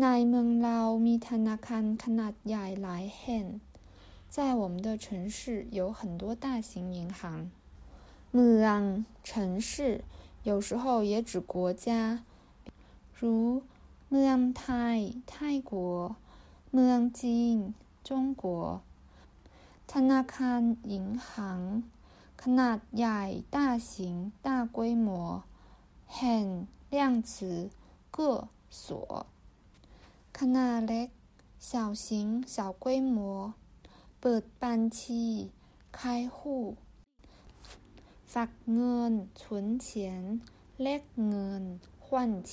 ในเมืองเรามีธนาคารขนาดใหญ่หลายแห่ง在我们的城市有很多大型银行เมือง城市有时候也指国家如เมืองไทย泰国เมืองจีน中国ธนาคาร银行ขนาดใหญ่大型大规模แห่ง量词个所 ขนาดเล็ก小型小规模เปิดบัญชี开户ฝากเงิน存钱แลกเงิน换钱